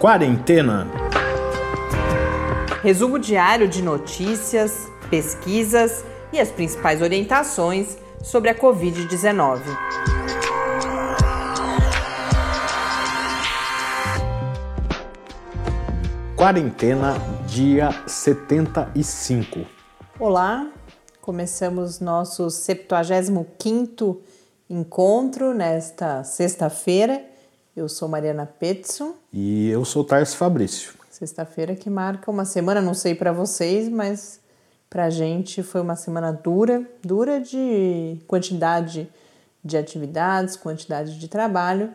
Quarentena. Resumo diário de notícias, pesquisas e as principais orientações sobre a Covid-19. Quarentena, dia 75. Olá, começamos nosso 75º encontro nesta sexta-feira. Eu sou Mariana Petson. E eu sou Tarso Fabrício. Sexta-feira que marca uma semana, não sei para vocês, mas para gente foi uma semana dura, dura de quantidade de atividades, quantidade de trabalho,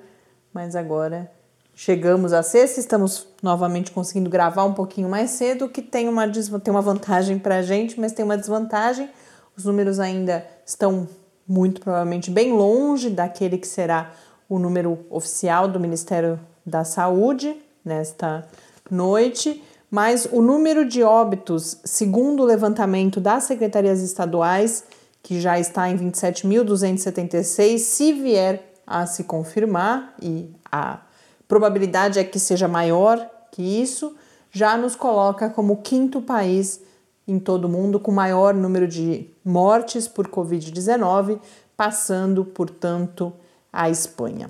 mas agora chegamos a sexta, estamos novamente conseguindo gravar um pouquinho mais cedo, que tem uma, tem uma vantagem para a gente, mas tem uma desvantagem. Os números ainda estão muito provavelmente bem longe daquele que será o número oficial do Ministério da Saúde nesta noite, mas o número de óbitos, segundo o levantamento das secretarias estaduais, que já está em 27.276, se vier a se confirmar, e a probabilidade é que seja maior que isso, já nos coloca como quinto país em todo o mundo com maior número de mortes por Covid-19, passando, portanto, a Espanha.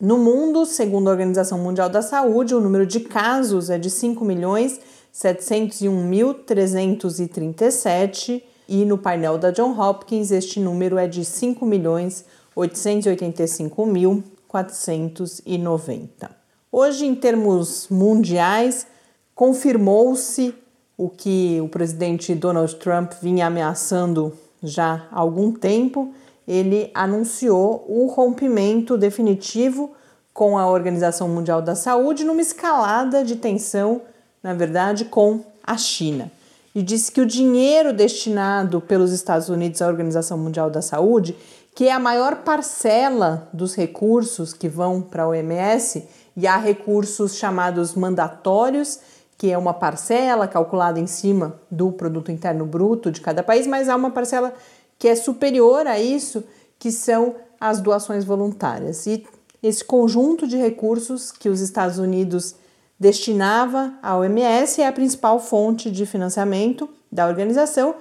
No mundo, segundo a Organização Mundial da Saúde, o número de casos é de 5 milhões 701.337 e no painel da John Hopkins este número é de 5 milhões 885.490. Hoje, em termos mundiais, confirmou-se o que o presidente Donald Trump vinha ameaçando já há algum tempo, ele anunciou o rompimento definitivo com a Organização Mundial da Saúde numa escalada de tensão, na verdade, com a China. E disse que o dinheiro destinado pelos Estados Unidos à Organização Mundial da Saúde, que é a maior parcela dos recursos que vão para a OMS, e há recursos chamados mandatórios, que é uma parcela calculada em cima do produto interno bruto de cada país, mas há uma parcela que é superior a isso, que são as doações voluntárias. E esse conjunto de recursos que os Estados Unidos destinava à OMS é a principal fonte de financiamento da organização.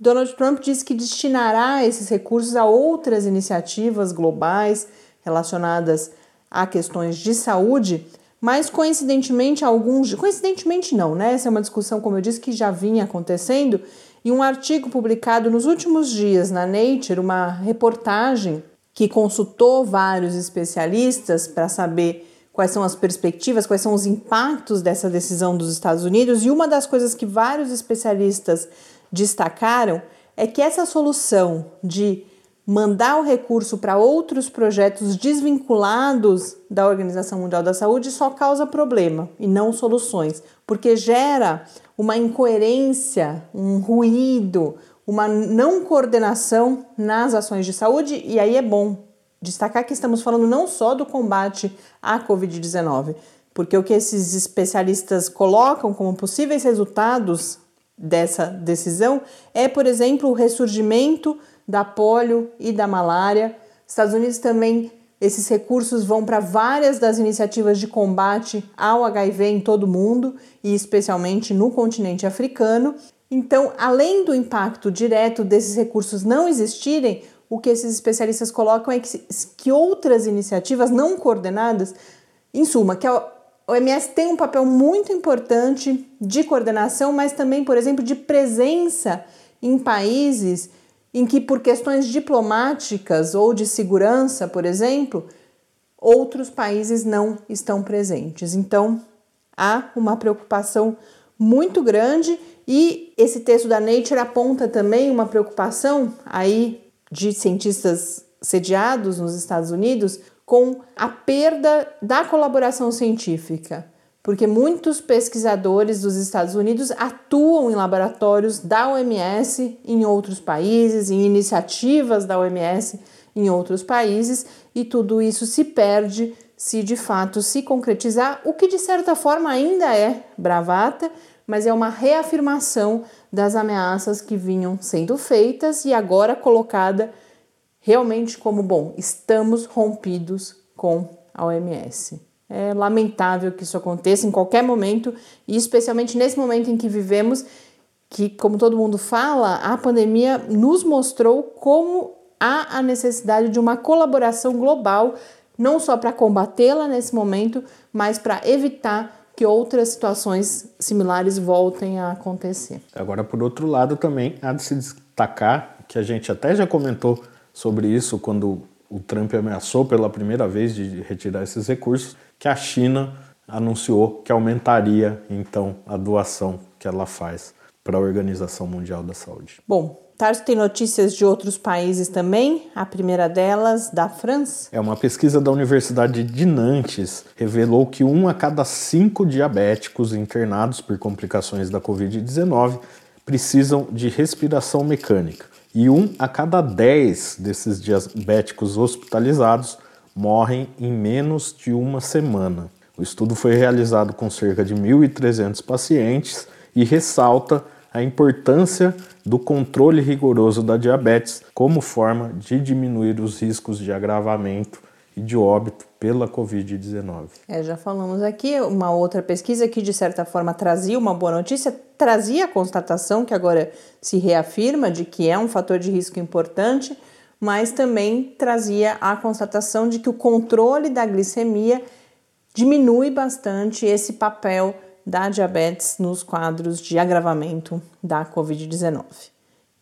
Donald Trump disse que destinará esses recursos a outras iniciativas globais relacionadas a questões de saúde, mas coincidentemente alguns, coincidentemente não, né? Essa é uma discussão, como eu disse, que já vinha acontecendo e um artigo publicado nos últimos dias na Nature, uma reportagem que consultou vários especialistas para saber quais são as perspectivas, quais são os impactos dessa decisão dos Estados Unidos, e uma das coisas que vários especialistas destacaram é que essa solução de mandar o recurso para outros projetos desvinculados da Organização Mundial da Saúde só causa problema e não soluções, porque gera uma incoerência, um ruído, uma não coordenação nas ações de saúde, e aí é bom destacar que estamos falando não só do combate à Covid-19, porque o que esses especialistas colocam como possíveis resultados dessa decisão é, por exemplo, o ressurgimento da polio e da malária. Estados Unidos também esses recursos vão para várias das iniciativas de combate ao HIV em todo o mundo e especialmente no continente africano. Então, além do impacto direto desses recursos não existirem, o que esses especialistas colocam é que, que outras iniciativas não coordenadas, em suma, que a OMS tem um papel muito importante de coordenação, mas também, por exemplo, de presença em países em que, por questões diplomáticas ou de segurança, por exemplo, outros países não estão presentes. Então, há uma preocupação muito grande e esse texto da Nature aponta também uma preocupação aí de cientistas sediados nos Estados Unidos com a perda da colaboração científica porque muitos pesquisadores dos Estados Unidos atuam em laboratórios da OMS em outros países, em iniciativas da OMS em outros países, e tudo isso se perde se de fato se concretizar, o que de certa forma ainda é bravata, mas é uma reafirmação das ameaças que vinham sendo feitas e agora colocada realmente como bom, estamos rompidos com a OMS. É lamentável que isso aconteça em qualquer momento e especialmente nesse momento em que vivemos, que como todo mundo fala, a pandemia nos mostrou como há a necessidade de uma colaboração global, não só para combatê-la nesse momento, mas para evitar que outras situações similares voltem a acontecer. Agora, por outro lado, também há de se destacar que a gente até já comentou sobre isso quando o Trump ameaçou pela primeira vez de retirar esses recursos, que a China anunciou que aumentaria então a doação que ela faz para a Organização Mundial da Saúde. Bom, Tarso tem notícias de outros países também. A primeira delas, da França. É uma pesquisa da Universidade de Nantes revelou que um a cada cinco diabéticos internados por complicações da Covid-19 precisam de respiração mecânica. E um a cada dez desses diabéticos hospitalizados morrem em menos de uma semana. O estudo foi realizado com cerca de 1.300 pacientes e ressalta a importância do controle rigoroso da diabetes como forma de diminuir os riscos de agravamento e de óbito pela Covid-19. É, já falamos aqui, uma outra pesquisa que de certa forma trazia uma boa notícia, trazia a constatação que agora se reafirma de que é um fator de risco importante, mas também trazia a constatação de que o controle da glicemia diminui bastante esse papel da diabetes nos quadros de agravamento da Covid-19.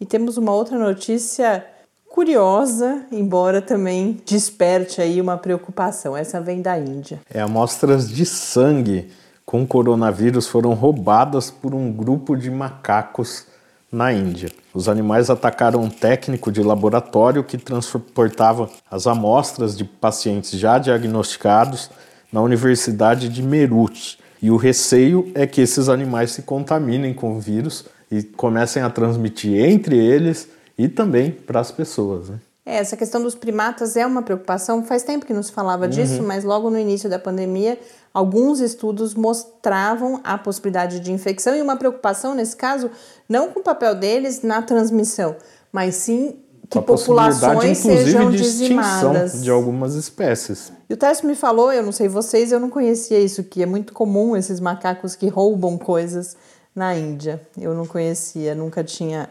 E temos uma outra notícia curiosa, embora também desperte aí uma preocupação. Essa vem da Índia. É, amostras de sangue com coronavírus foram roubadas por um grupo de macacos na Índia. Os animais atacaram um técnico de laboratório que transportava as amostras de pacientes já diagnosticados na Universidade de Meerut, e o receio é que esses animais se contaminem com o vírus e comecem a transmitir entre eles e também para as pessoas. Né? É, essa questão dos primatas é uma preocupação. Faz tempo que nos falava uhum. disso, mas logo no início da pandemia, alguns estudos mostravam a possibilidade de infecção e uma preocupação, nesse caso, não com o papel deles na transmissão, mas sim que populações sejam de dizimadas. de algumas espécies. E o Tess me falou, eu não sei vocês, eu não conhecia isso, que é muito comum esses macacos que roubam coisas na Índia. Eu não conhecia, nunca tinha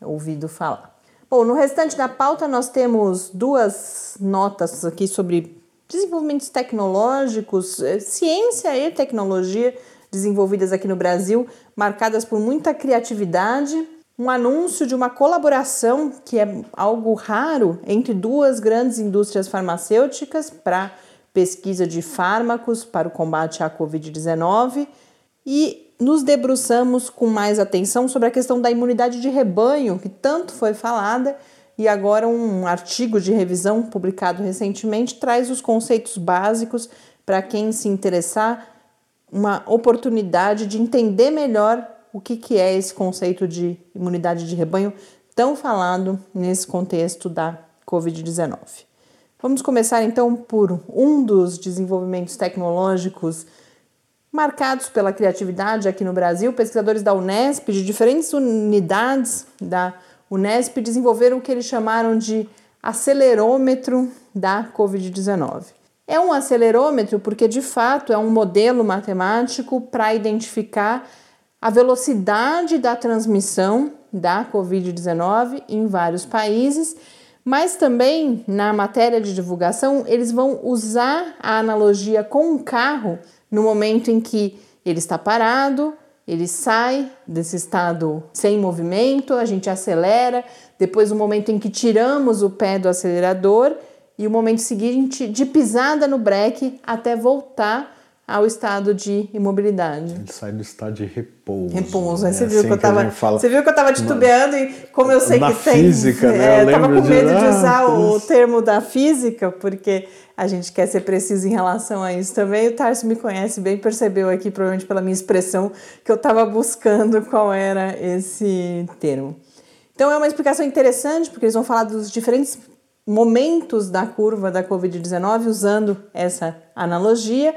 ouvido falar. Bom, no restante da pauta nós temos duas notas aqui sobre desenvolvimentos tecnológicos, eh, ciência e tecnologia desenvolvidas aqui no Brasil, marcadas por muita criatividade um anúncio de uma colaboração que é algo raro entre duas grandes indústrias farmacêuticas para pesquisa de fármacos para o combate à Covid-19 e nos debruçamos com mais atenção sobre a questão da imunidade de rebanho, que tanto foi falada, e agora um artigo de revisão publicado recentemente traz os conceitos básicos para quem se interessar, uma oportunidade de entender melhor o que, que é esse conceito de imunidade de rebanho tão falado nesse contexto da Covid-19. Vamos começar então por um dos desenvolvimentos tecnológicos marcados pela criatividade aqui no Brasil. Pesquisadores da Unesp, de diferentes unidades da Unesp, desenvolveram o que eles chamaram de acelerômetro da Covid-19. É um acelerômetro porque, de fato, é um modelo matemático para identificar a velocidade da transmissão da Covid-19 em vários países, mas também na matéria de divulgação eles vão usar a analogia com um carro no momento em que ele está parado, ele sai desse estado sem movimento, a gente acelera, depois o momento em que tiramos o pé do acelerador e o momento seguinte de pisada no breque até voltar ao estado de imobilidade. Ele sai do estado de repouso. Repouso, né? Você, viu assim que eu tava, fala, você viu que eu estava titubeando e como eu sei que tem. física, né? É, eu tava com medo de, de usar ah, o termo da física, porque a gente quer ser preciso em relação a isso também. O Tarso me conhece bem, percebeu aqui, provavelmente pela minha expressão, que eu estava buscando qual era esse termo. Então é uma explicação interessante, porque eles vão falar dos diferentes momentos da curva da Covid-19 usando essa analogia.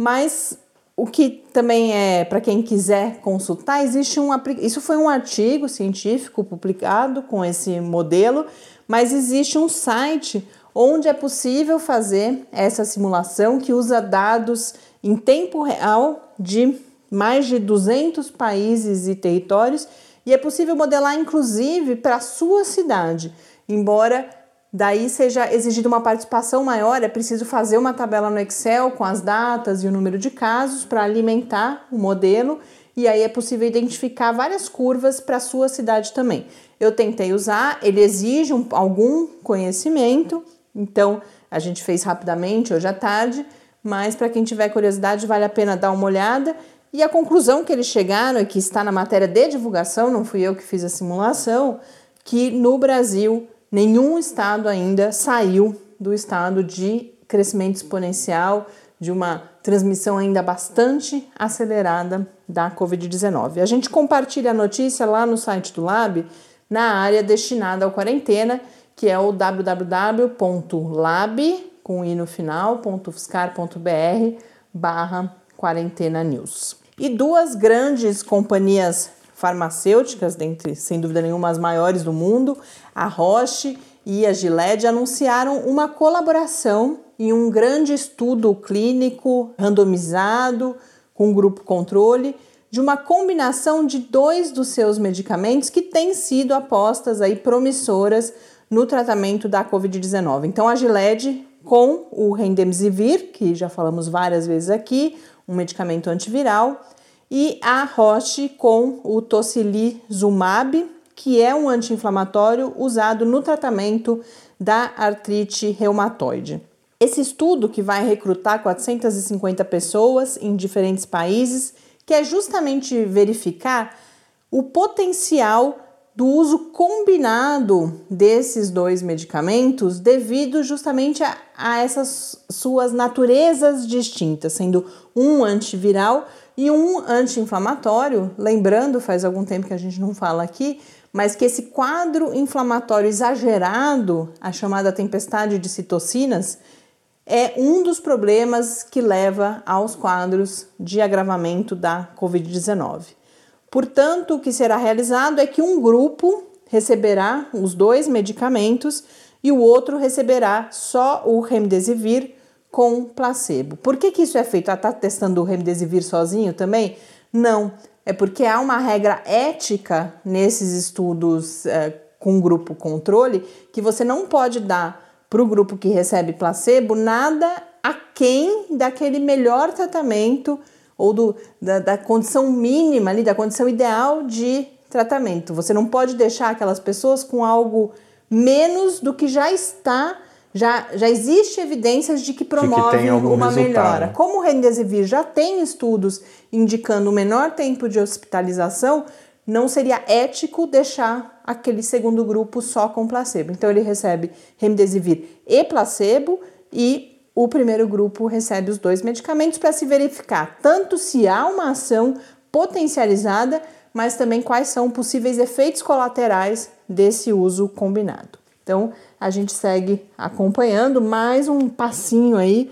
Mas o que também é para quem quiser consultar, existe um isso foi um artigo científico publicado com esse modelo, mas existe um site onde é possível fazer essa simulação que usa dados em tempo real de mais de 200 países e territórios e é possível modelar inclusive para a sua cidade. Embora daí seja exigida uma participação maior, é preciso fazer uma tabela no Excel com as datas e o número de casos para alimentar o modelo e aí é possível identificar várias curvas para a sua cidade também. Eu tentei usar, ele exige um, algum conhecimento, então a gente fez rapidamente hoje à tarde, mas para quem tiver curiosidade vale a pena dar uma olhada. E a conclusão que eles chegaram, e que está na matéria de divulgação, não fui eu que fiz a simulação, que no Brasil nenhum estado ainda saiu do estado de crescimento exponencial, de uma transmissão ainda bastante acelerada da Covid-19. A gente compartilha a notícia lá no site do Lab, na área destinada ao quarentena, que é o www.lab, com i no final, barra quarentena news. E duas grandes companhias farmacêuticas, dentre sem dúvida nenhuma as maiores do mundo, a Roche e a Gilead, anunciaram uma colaboração em um grande estudo clínico randomizado com grupo controle de uma combinação de dois dos seus medicamentos que têm sido apostas aí promissoras no tratamento da COVID-19. Então a Gilead com o Remdesivir, que já falamos várias vezes aqui, um medicamento antiviral, e a Roche com o tocilizumab, que é um anti-inflamatório usado no tratamento da artrite reumatoide. Esse estudo, que vai recrutar 450 pessoas em diferentes países, quer justamente verificar o potencial do uso combinado desses dois medicamentos devido justamente a, a essas suas naturezas distintas, sendo um antiviral e um anti-inflamatório. Lembrando, faz algum tempo que a gente não fala aqui, mas que esse quadro inflamatório exagerado, a chamada tempestade de citocinas, é um dos problemas que leva aos quadros de agravamento da Covid-19. Portanto, o que será realizado é que um grupo receberá os dois medicamentos e o outro receberá só o remdesivir com placebo. Por que, que isso é feito? Ah, tá testando o remdesivir sozinho também? Não, é porque há uma regra ética nesses estudos é, com grupo controle que você não pode dar para o grupo que recebe placebo nada aquém daquele melhor tratamento ou do, da, da condição mínima ali, da condição ideal de tratamento. Você não pode deixar aquelas pessoas com algo menos do que já está já, já existe evidências de que promove de que uma resultado. melhora. Como o Remdesivir já tem estudos indicando o menor tempo de hospitalização, não seria ético deixar aquele segundo grupo só com placebo. Então ele recebe Remdesivir e placebo e o primeiro grupo recebe os dois medicamentos para se verificar tanto se há uma ação potencializada, mas também quais são possíveis efeitos colaterais desse uso combinado. Então, a gente segue acompanhando mais um passinho aí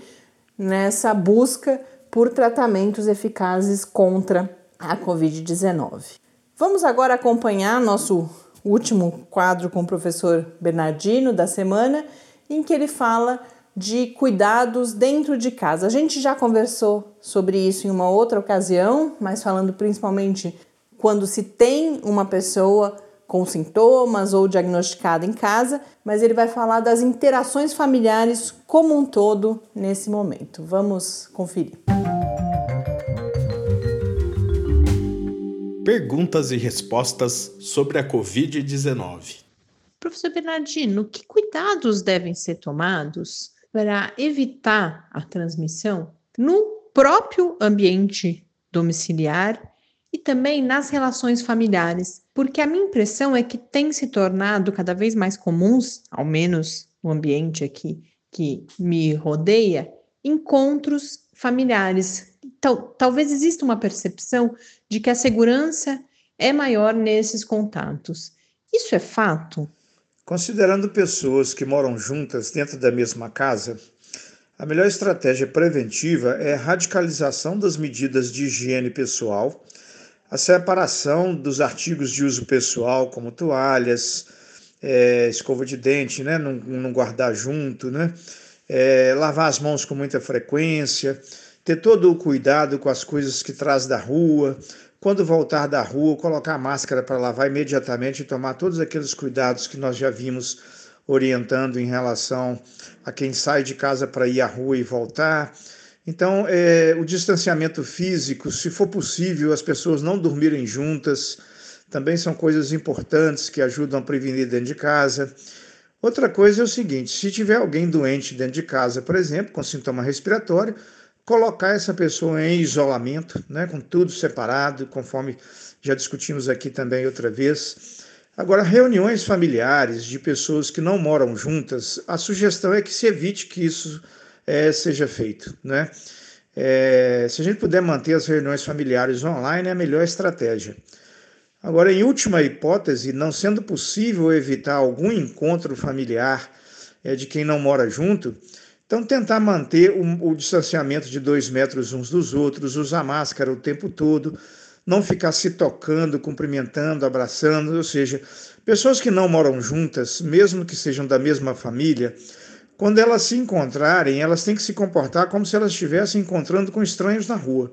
nessa busca por tratamentos eficazes contra a Covid-19. Vamos agora acompanhar nosso último quadro com o professor Bernardino da semana, em que ele fala de cuidados dentro de casa. A gente já conversou sobre isso em uma outra ocasião, mas falando principalmente quando se tem uma pessoa com sintomas ou diagnosticada em casa, mas ele vai falar das interações familiares como um todo nesse momento. Vamos conferir. Perguntas e respostas sobre a Covid-19. Professor Bernardino, que cuidados devem ser tomados para evitar a transmissão no próprio ambiente domiciliar também nas relações familiares, porque a minha impressão é que tem se tornado cada vez mais comuns, ao menos no ambiente aqui que me rodeia, encontros familiares. Talvez exista uma percepção de que a segurança é maior nesses contatos. Isso é fato? Considerando pessoas que moram juntas dentro da mesma casa, a melhor estratégia preventiva é a radicalização das medidas de higiene pessoal a separação dos artigos de uso pessoal, como toalhas, é, escova de dente, né? Não, não guardar junto, né? É, lavar as mãos com muita frequência, ter todo o cuidado com as coisas que traz da rua. Quando voltar da rua, colocar a máscara para lavar imediatamente e tomar todos aqueles cuidados que nós já vimos orientando em relação a quem sai de casa para ir à rua e voltar. Então, é, o distanciamento físico, se for possível, as pessoas não dormirem juntas, também são coisas importantes que ajudam a prevenir dentro de casa. Outra coisa é o seguinte: se tiver alguém doente dentro de casa, por exemplo, com sintoma respiratório, colocar essa pessoa em isolamento, né, com tudo separado, conforme já discutimos aqui também outra vez. Agora, reuniões familiares de pessoas que não moram juntas, a sugestão é que se evite que isso é, seja feito. Né? É, se a gente puder manter as reuniões familiares online, é a melhor estratégia. Agora, em última hipótese, não sendo possível evitar algum encontro familiar é, de quem não mora junto, então tentar manter o, o distanciamento de dois metros uns dos outros, usar máscara o tempo todo, não ficar se tocando, cumprimentando, abraçando, ou seja, pessoas que não moram juntas, mesmo que sejam da mesma família, quando elas se encontrarem, elas têm que se comportar como se elas estivessem encontrando com estranhos na rua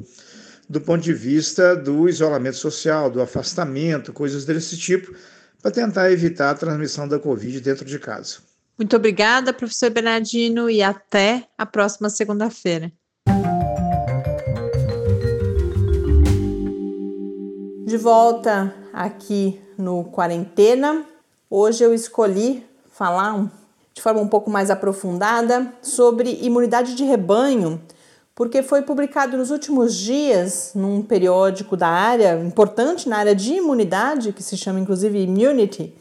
do ponto de vista do isolamento social, do afastamento, coisas desse tipo, para tentar evitar a transmissão da Covid dentro de casa. Muito obrigada, professor Bernardino, e até a próxima segunda-feira. De volta aqui no Quarentena, hoje eu escolhi falar de forma um pouco mais aprofundada sobre imunidade de rebanho porque foi publicado nos últimos dias num periódico da área, importante na área de imunidade, que se chama inclusive Immunity,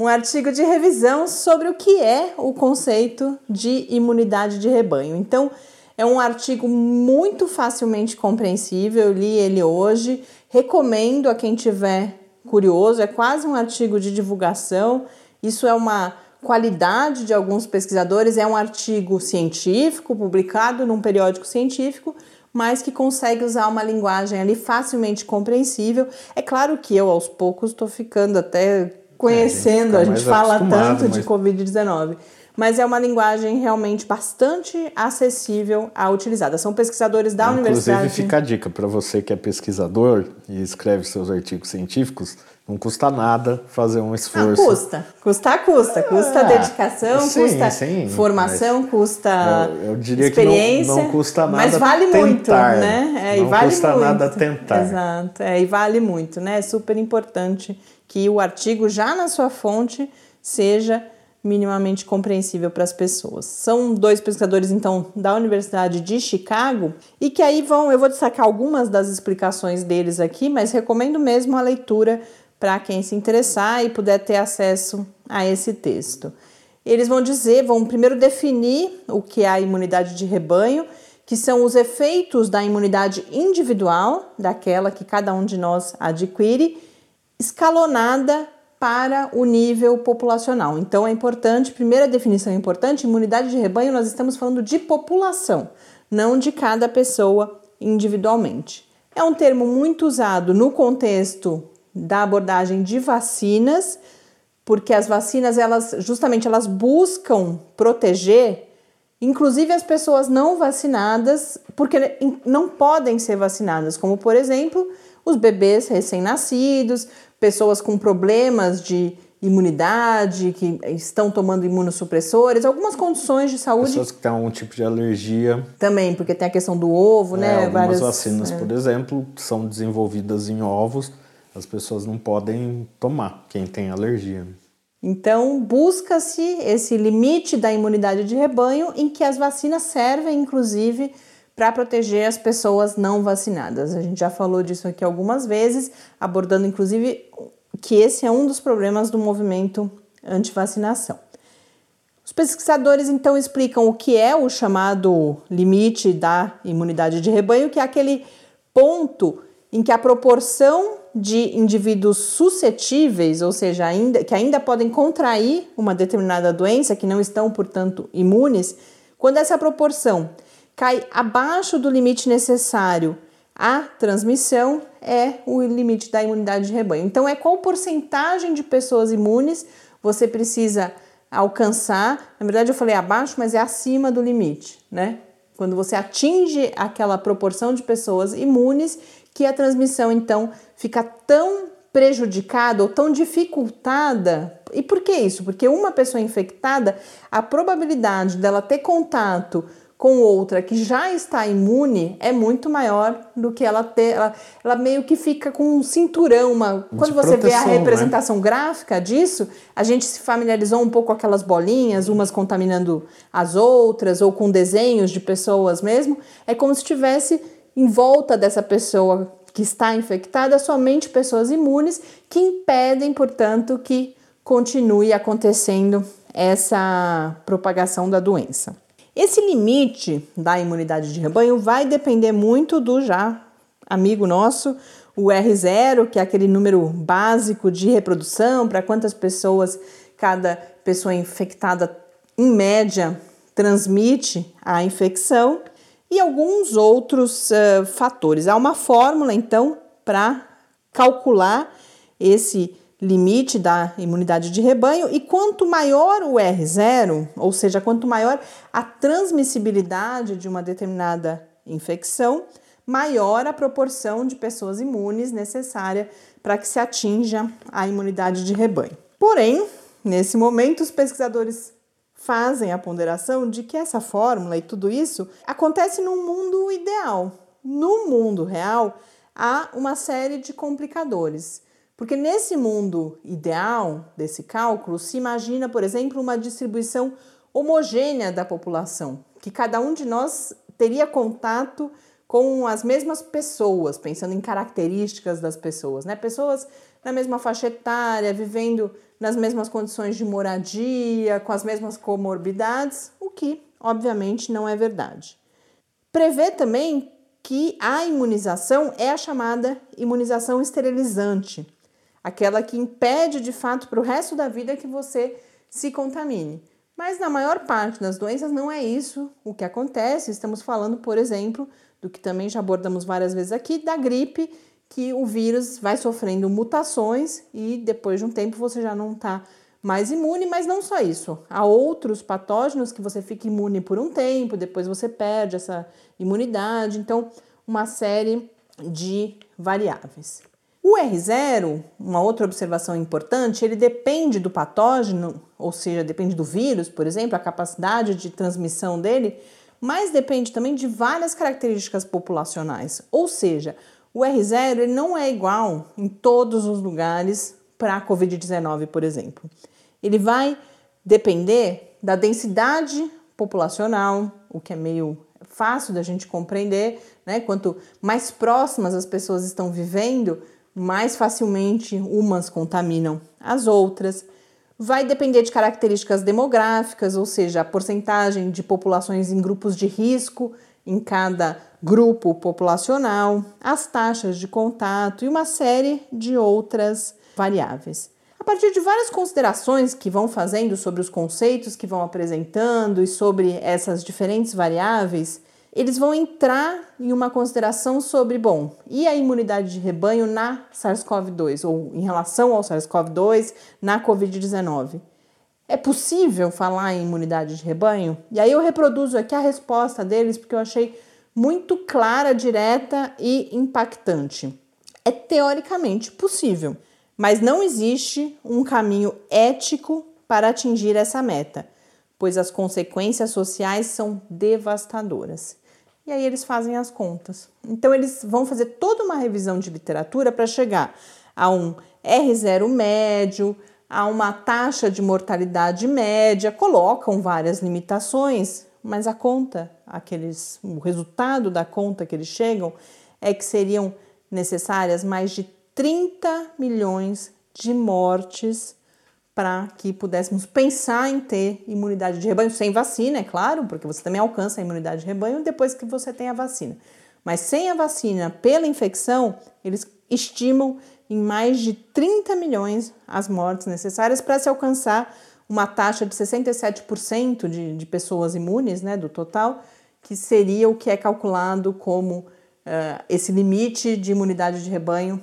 um artigo de revisão sobre o que é o conceito de imunidade de rebanho. Então, é um artigo muito facilmente compreensível, eu li ele hoje, recomendo a quem tiver curioso, é quase um artigo de divulgação. Isso é uma qualidade de alguns pesquisadores é um artigo científico publicado num periódico científico, mas que consegue usar uma linguagem ali facilmente compreensível. É claro que eu aos poucos estou ficando até conhecendo, é, a gente, a gente fala tanto mas... de Covid-19 mas é uma linguagem realmente bastante acessível a utilizada. São pesquisadores da Inclusive, universidade. Inclusive, fica a dica para você que é pesquisador e escreve seus artigos científicos. Não custa nada fazer um esforço. Não, custa. Custa, custa. Custa ah, dedicação, sim, custa sim, formação, custa eu, eu diria experiência. Que não, não custa nada Mas vale tentar. muito, né? É, não vale custa muito. nada tentar. Exato. É, e vale muito, né? É super importante que o artigo, já na sua fonte, seja minimamente compreensível para as pessoas. São dois pesquisadores então da Universidade de Chicago e que aí vão, eu vou destacar algumas das explicações deles aqui, mas recomendo mesmo a leitura para quem se interessar e puder ter acesso a esse texto. Eles vão dizer, vão primeiro definir o que é a imunidade de rebanho, que são os efeitos da imunidade individual, daquela que cada um de nós adquire, escalonada para o nível populacional. Então é importante, primeira definição é importante, imunidade de rebanho nós estamos falando de população, não de cada pessoa individualmente. É um termo muito usado no contexto da abordagem de vacinas, porque as vacinas elas justamente elas buscam proteger inclusive as pessoas não vacinadas, porque não podem ser vacinadas, como por exemplo, os bebês recém-nascidos, pessoas com problemas de imunidade, que estão tomando imunossupressores, algumas condições de saúde. Pessoas que têm algum tipo de alergia. Também, porque tem a questão do ovo, é, né? Algumas Várias, vacinas, é. por exemplo, são desenvolvidas em ovos, as pessoas não podem tomar, quem tem alergia. Então, busca-se esse limite da imunidade de rebanho em que as vacinas servem, inclusive, para proteger as pessoas não vacinadas. A gente já falou disso aqui algumas vezes, abordando inclusive que esse é um dos problemas do movimento anti-vacinação. Os pesquisadores então explicam o que é o chamado limite da imunidade de rebanho, que é aquele ponto em que a proporção de indivíduos suscetíveis, ou seja, ainda, que ainda podem contrair uma determinada doença, que não estão, portanto, imunes, quando essa proporção cai abaixo do limite necessário à transmissão, é o limite da imunidade de rebanho. Então, é qual porcentagem de pessoas imunes você precisa alcançar, na verdade eu falei abaixo, mas é acima do limite, né? Quando você atinge aquela proporção de pessoas imunes que a transmissão então fica tão prejudicada ou tão dificultada. E por que isso? Porque uma pessoa infectada, a probabilidade dela ter contato com outra que já está imune é muito maior do que ela ter. Ela, ela meio que fica com um cinturão. Uma, quando você vê a né? representação né? gráfica disso, a gente se familiarizou um pouco com aquelas bolinhas, umas contaminando as outras, ou com desenhos de pessoas mesmo. É como se estivesse em volta dessa pessoa que está infectada somente pessoas imunes que impedem, portanto, que continue acontecendo essa propagação da doença. Esse limite da imunidade de rebanho vai depender muito do já amigo nosso, o R0, que é aquele número básico de reprodução, para quantas pessoas cada pessoa infectada, em média, transmite a infecção, e alguns outros uh, fatores. Há uma fórmula, então, para calcular esse limite da imunidade de rebanho, e quanto maior o R0, ou seja, quanto maior a transmissibilidade de uma determinada infecção, maior a proporção de pessoas imunes necessária para que se atinja a imunidade de rebanho. Porém, nesse momento, os pesquisadores fazem a ponderação de que essa fórmula e tudo isso acontece num mundo ideal. No mundo real, há uma série de complicadores. Porque nesse mundo ideal desse cálculo, se imagina, por exemplo, uma distribuição homogênea da população, que cada um de nós teria contato com as mesmas pessoas, pensando em características das pessoas, né? Pessoas na mesma faixa etária, vivendo nas mesmas condições de moradia, com as mesmas comorbidades, o que, obviamente, não é verdade. Prevê também que a imunização é a chamada imunização esterilizante, aquela que impede de fato para o resto da vida que você se contamine. Mas na maior parte das doenças não é isso o que acontece. Estamos falando, por exemplo, do que também já abordamos várias vezes aqui, da gripe, que o vírus vai sofrendo mutações e depois de um tempo você já não está mais imune, mas não só isso. Há outros patógenos que você fica imune por um tempo, depois você perde essa imunidade. Então, uma série de variáveis. O R0, uma outra observação importante, ele depende do patógeno, ou seja, depende do vírus, por exemplo, a capacidade de transmissão dele, mas depende também de várias características populacionais. Ou seja, o R0 ele não é igual em todos os lugares para a Covid-19, por exemplo. Ele vai depender da densidade populacional, o que é meio fácil da gente compreender, né? Quanto mais próximas as pessoas estão vivendo, mais facilmente umas contaminam as outras. Vai depender de características demográficas, ou seja, a porcentagem de populações em grupos de risco em cada grupo populacional, as taxas de contato e uma série de outras variáveis. A partir de várias considerações que vão fazendo sobre os conceitos que vão apresentando e sobre essas diferentes variáveis, eles vão entrar em uma consideração sobre, bom, e a imunidade de rebanho na SARS-CoV-2 ou em relação ao SARS-CoV-2 na COVID-19? É possível falar em imunidade de rebanho? E aí eu reproduzo aqui a resposta deles porque eu achei muito clara, direta e impactante. É teoricamente possível, mas não existe um caminho ético para atingir essa meta, pois as consequências sociais são devastadoras. E aí eles fazem as contas. Então eles vão fazer toda uma revisão de literatura para chegar a um R0 médio, a uma taxa de mortalidade média, colocam várias limitações, mas a conta, aqueles, o resultado da conta que eles chegam é que seriam necessárias mais de 30 milhões de mortes para que pudéssemos pensar em ter imunidade de rebanho sem vacina, é claro, porque você também alcança a imunidade de rebanho depois que você tem a vacina. Mas sem a vacina pela infecção, eles estimam em mais de 30 milhões as mortes necessárias para se alcançar uma taxa de 67% de, de pessoas imunes, né, do total, que seria o que é calculado como uh, esse limite de imunidade de rebanho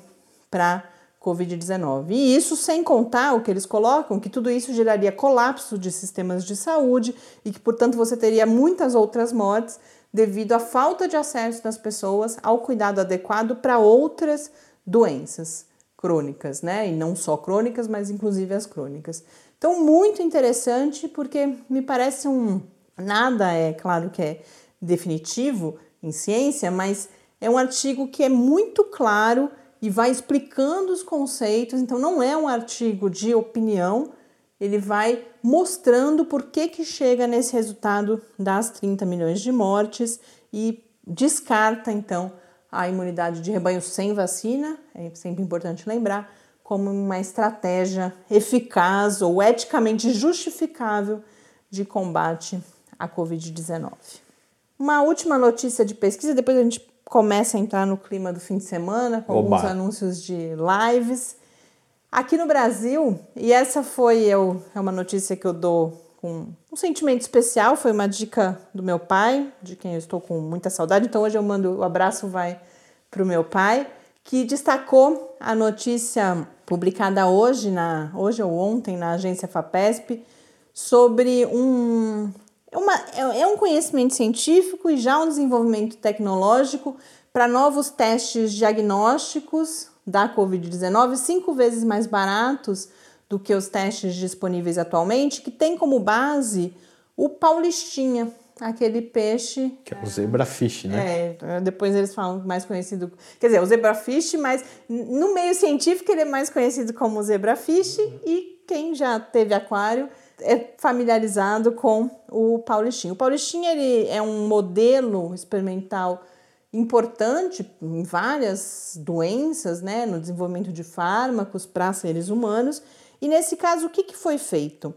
para Covid-19. E isso sem contar o que eles colocam, que tudo isso geraria colapso de sistemas de saúde e que, portanto, você teria muitas outras mortes devido à falta de acesso das pessoas ao cuidado adequado para outras doenças crônicas, né? E não só crônicas, mas inclusive as crônicas. Então, muito interessante porque me parece um nada é claro que é definitivo em ciência, mas é um artigo que é muito claro e vai explicando os conceitos, então não é um artigo de opinião, ele vai mostrando por que, que chega nesse resultado das 30 milhões de mortes e descarta então a imunidade de rebanho sem vacina, é sempre importante lembrar, como uma estratégia eficaz ou eticamente justificável de combate à Covid-19. Uma última notícia de pesquisa, depois a gente começa a entrar no clima do fim de semana, com Oba. alguns anúncios de lives. Aqui no Brasil, e essa foi eu, é uma notícia que eu dou com um sentimento especial, foi uma dica do meu pai, de quem eu estou com muita saudade, então hoje eu mando o abraço vai para o meu pai, que destacou a notícia publicada hoje, na, hoje ou ontem, na agência FAPESP, sobre um é, uma, é, é um conhecimento científico e já um desenvolvimento tecnológico para novos testes diagnósticos da Covid-19, cinco vezes mais baratos do que os testes disponíveis atualmente, que tem como base o paulistinha, aquele peixe. Que é o zebrafish, né? É, depois eles falam mais conhecido. Quer dizer, o zebrafish, mas no meio científico ele é mais conhecido como zebrafish, uhum. e quem já teve aquário é familiarizado com o Paulistinha. O Paulistinha ele é um modelo experimental importante em várias doenças, né, no desenvolvimento de fármacos para seres humanos. E nesse caso, o que, que foi feito?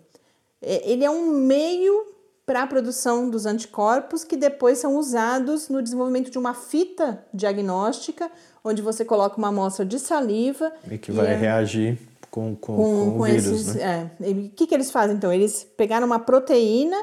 É, ele é um meio para a produção dos anticorpos que depois são usados no desenvolvimento de uma fita diagnóstica, onde você coloca uma amostra de saliva. E que vai é... reagir com, com, com, com o vírus, esses, né? É. O que, que eles fazem então? Eles pegaram uma proteína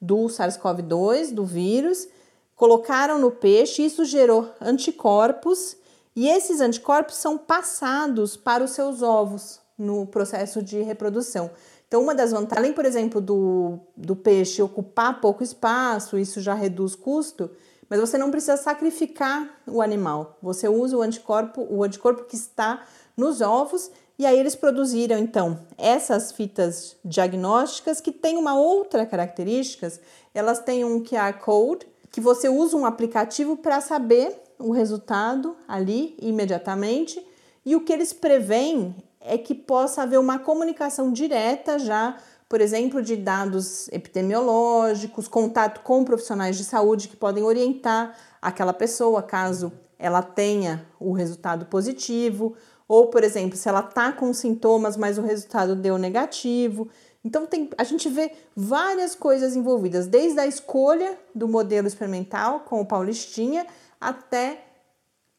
do SARS-CoV-2, do vírus, colocaram no peixe, isso gerou anticorpos, e esses anticorpos são passados para os seus ovos no processo de reprodução. Então, uma das vantagens, além, por exemplo, do, do peixe ocupar pouco espaço, isso já reduz custo, mas você não precisa sacrificar o animal. Você usa o anticorpo, o anticorpo que está nos ovos e aí eles produziram então essas fitas diagnósticas que têm uma outra característica, elas têm um QR Code que você usa um aplicativo para saber o resultado ali imediatamente. E o que eles preveem é que possa haver uma comunicação direta já, por exemplo, de dados epidemiológicos, contato com profissionais de saúde que podem orientar aquela pessoa caso ela tenha o resultado positivo, ou, por exemplo, se ela está com sintomas, mas o resultado deu negativo. Então, tem, a gente vê várias coisas envolvidas, desde a escolha do modelo experimental com o Paulistinha até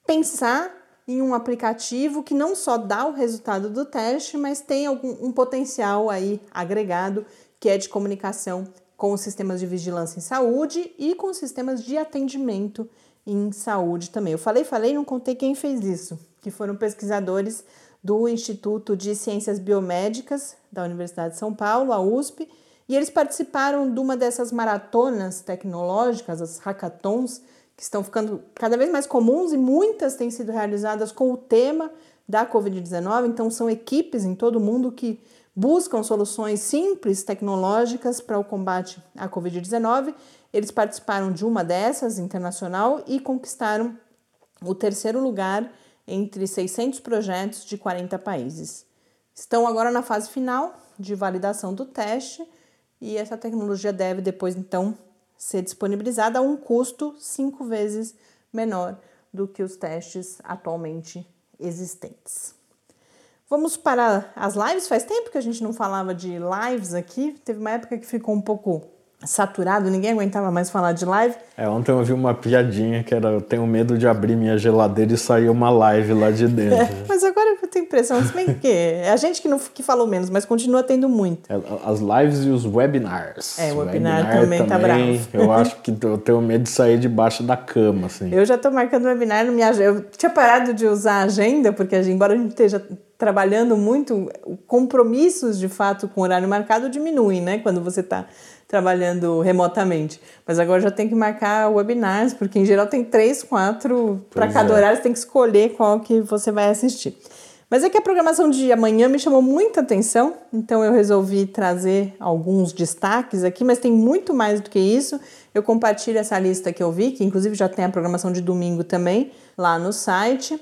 pensar em um aplicativo que não só dá o resultado do teste, mas tem algum um potencial aí agregado que é de comunicação com os sistemas de vigilância em saúde e com os sistemas de atendimento em saúde também. Eu falei, falei, não contei quem fez isso que foram pesquisadores do Instituto de Ciências Biomédicas da Universidade de São Paulo, a USP, e eles participaram de uma dessas maratonas tecnológicas, as hackathons, que estão ficando cada vez mais comuns e muitas têm sido realizadas com o tema da Covid-19. Então, são equipes em todo o mundo que buscam soluções simples tecnológicas para o combate à Covid-19. Eles participaram de uma dessas, internacional, e conquistaram o terceiro lugar entre 600 projetos de 40 países. Estão agora na fase final de validação do teste e essa tecnologia deve depois então ser disponibilizada a um custo cinco vezes menor do que os testes atualmente existentes. Vamos para as lives. Faz tempo que a gente não falava de lives aqui. Teve uma época que ficou um pouco saturado, ninguém aguentava mais falar de live. É, ontem eu vi uma piadinha que era eu tenho medo de abrir minha geladeira e sair uma live lá de dentro. É, mas agora eu tenho impressão, se bem que é a gente que, não, que falou menos, mas continua tendo muito. É, as lives e os webinars. É, o webinar, webinar também, também tá bravo. Eu acho que eu tenho medo de sair debaixo da cama, assim. Eu já tô marcando webinar, não me eu tinha parado de usar a agenda, porque embora a gente esteja trabalhando muito, compromissos de fato com horário marcado diminuem, né? Quando você está trabalhando remotamente. Mas agora já tem que marcar webinars, porque em geral tem três, quatro para cada é. horário, você tem que escolher qual que você vai assistir. Mas é que a programação de amanhã me chamou muita atenção, então eu resolvi trazer alguns destaques aqui, mas tem muito mais do que isso. Eu compartilho essa lista que eu vi, que inclusive já tem a programação de domingo também lá no site.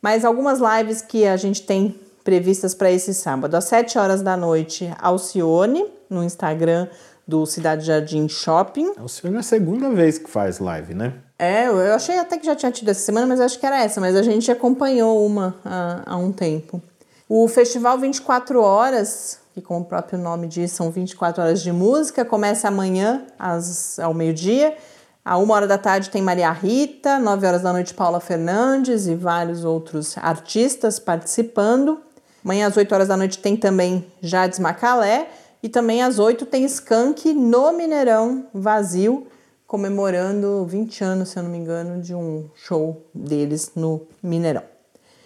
Mas algumas lives que a gente tem previstas para esse sábado. Às 7 horas da noite, Alcione, no Instagram do Cidade Jardim Shopping. É o senhor é a segunda vez que faz live, né? É, eu achei até que já tinha tido essa semana, mas acho que era essa, mas a gente acompanhou uma há, há um tempo. O Festival 24 Horas, que como o próprio nome diz, são 24 horas de música, começa amanhã às, ao meio-dia. À uma hora da tarde tem Maria Rita, nove horas da noite Paula Fernandes e vários outros artistas participando. Amanhã às 8 horas da noite tem também Jades Macalé e também às 8 tem Skank no Mineirão Vazio, comemorando 20 anos, se eu não me engano, de um show deles no Mineirão.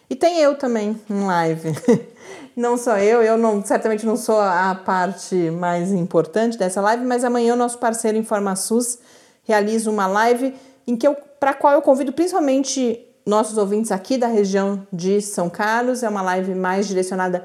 E tem eu também em live. não só eu, eu não, certamente não sou a parte mais importante dessa live, mas amanhã o nosso parceiro InformaSUS realiza uma live em que eu para qual eu convido principalmente nossos ouvintes aqui da região de São Carlos. É uma live mais direcionada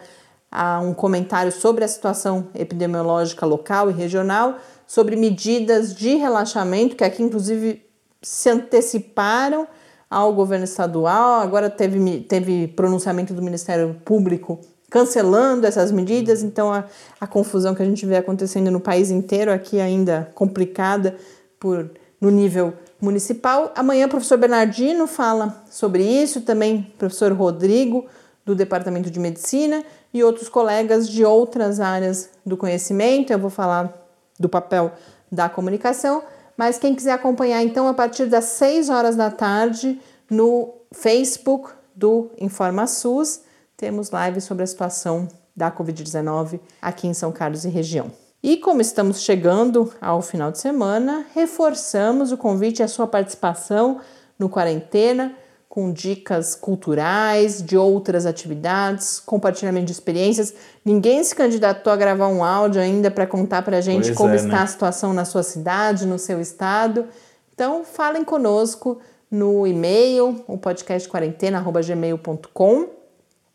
a um comentário sobre a situação epidemiológica local e regional, sobre medidas de relaxamento, que aqui inclusive se anteciparam ao governo estadual. Agora teve, teve pronunciamento do Ministério Público cancelando essas medidas, então a, a confusão que a gente vê acontecendo no país inteiro, aqui ainda complicada por no nível municipal. Amanhã o professor Bernardino fala sobre isso, também o professor Rodrigo, do Departamento de Medicina, e outros colegas de outras áreas do conhecimento. Eu vou falar do papel da comunicação, mas quem quiser acompanhar, então, a partir das 6 horas da tarde, no Facebook do InformaSUS, temos live sobre a situação da Covid-19 aqui em São Carlos e região. E como estamos chegando ao final de semana, reforçamos o convite à sua participação no Quarentena, com dicas culturais, de outras atividades, compartilhamento de experiências. Ninguém se candidatou a gravar um áudio ainda para contar para a gente pois como é, está né? a situação na sua cidade, no seu estado. Então, falem conosco no e-mail, o podcast quarentena@gmail.com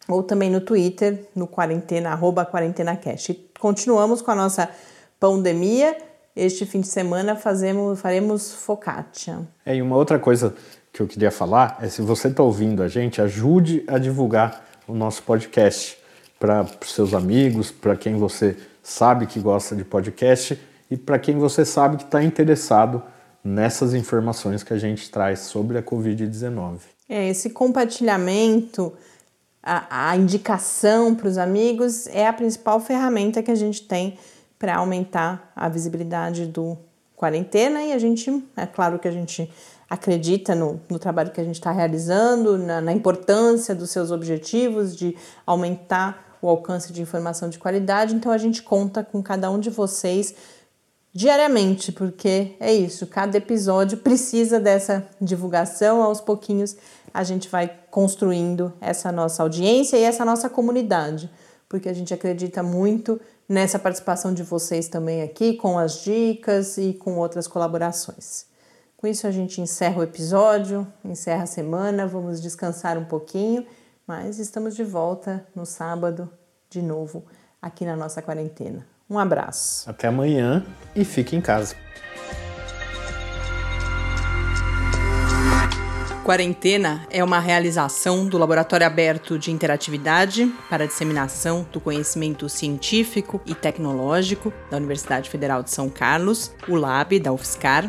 ou também no Twitter, no quarentena, arroba quarentenacast. E continuamos com a nossa pandemia. Este fim de semana fazemos, faremos focaccia. É, e uma outra coisa que eu queria falar é se você está ouvindo a gente, ajude a divulgar o nosso podcast para seus amigos, para quem você sabe que gosta de podcast e para quem você sabe que está interessado nessas informações que a gente traz sobre a Covid-19. É, esse compartilhamento a, a indicação para os amigos é a principal ferramenta que a gente tem para aumentar a visibilidade do quarentena e a gente, é claro que a gente acredita no, no trabalho que a gente está realizando, na, na importância dos seus objetivos, de aumentar o alcance de informação de qualidade, então a gente conta com cada um de vocês diariamente, porque é isso, cada episódio precisa dessa divulgação aos pouquinhos a gente vai construindo essa nossa audiência e essa nossa comunidade, porque a gente acredita muito nessa participação de vocês também aqui, com as dicas e com outras colaborações. Com isso, a gente encerra o episódio, encerra a semana, vamos descansar um pouquinho, mas estamos de volta no sábado, de novo, aqui na nossa quarentena. Um abraço. Até amanhã e fique em casa. Quarentena é uma realização do Laboratório Aberto de Interatividade para a Disseminação do Conhecimento Científico e Tecnológico da Universidade Federal de São Carlos, o LAB da UFSCar,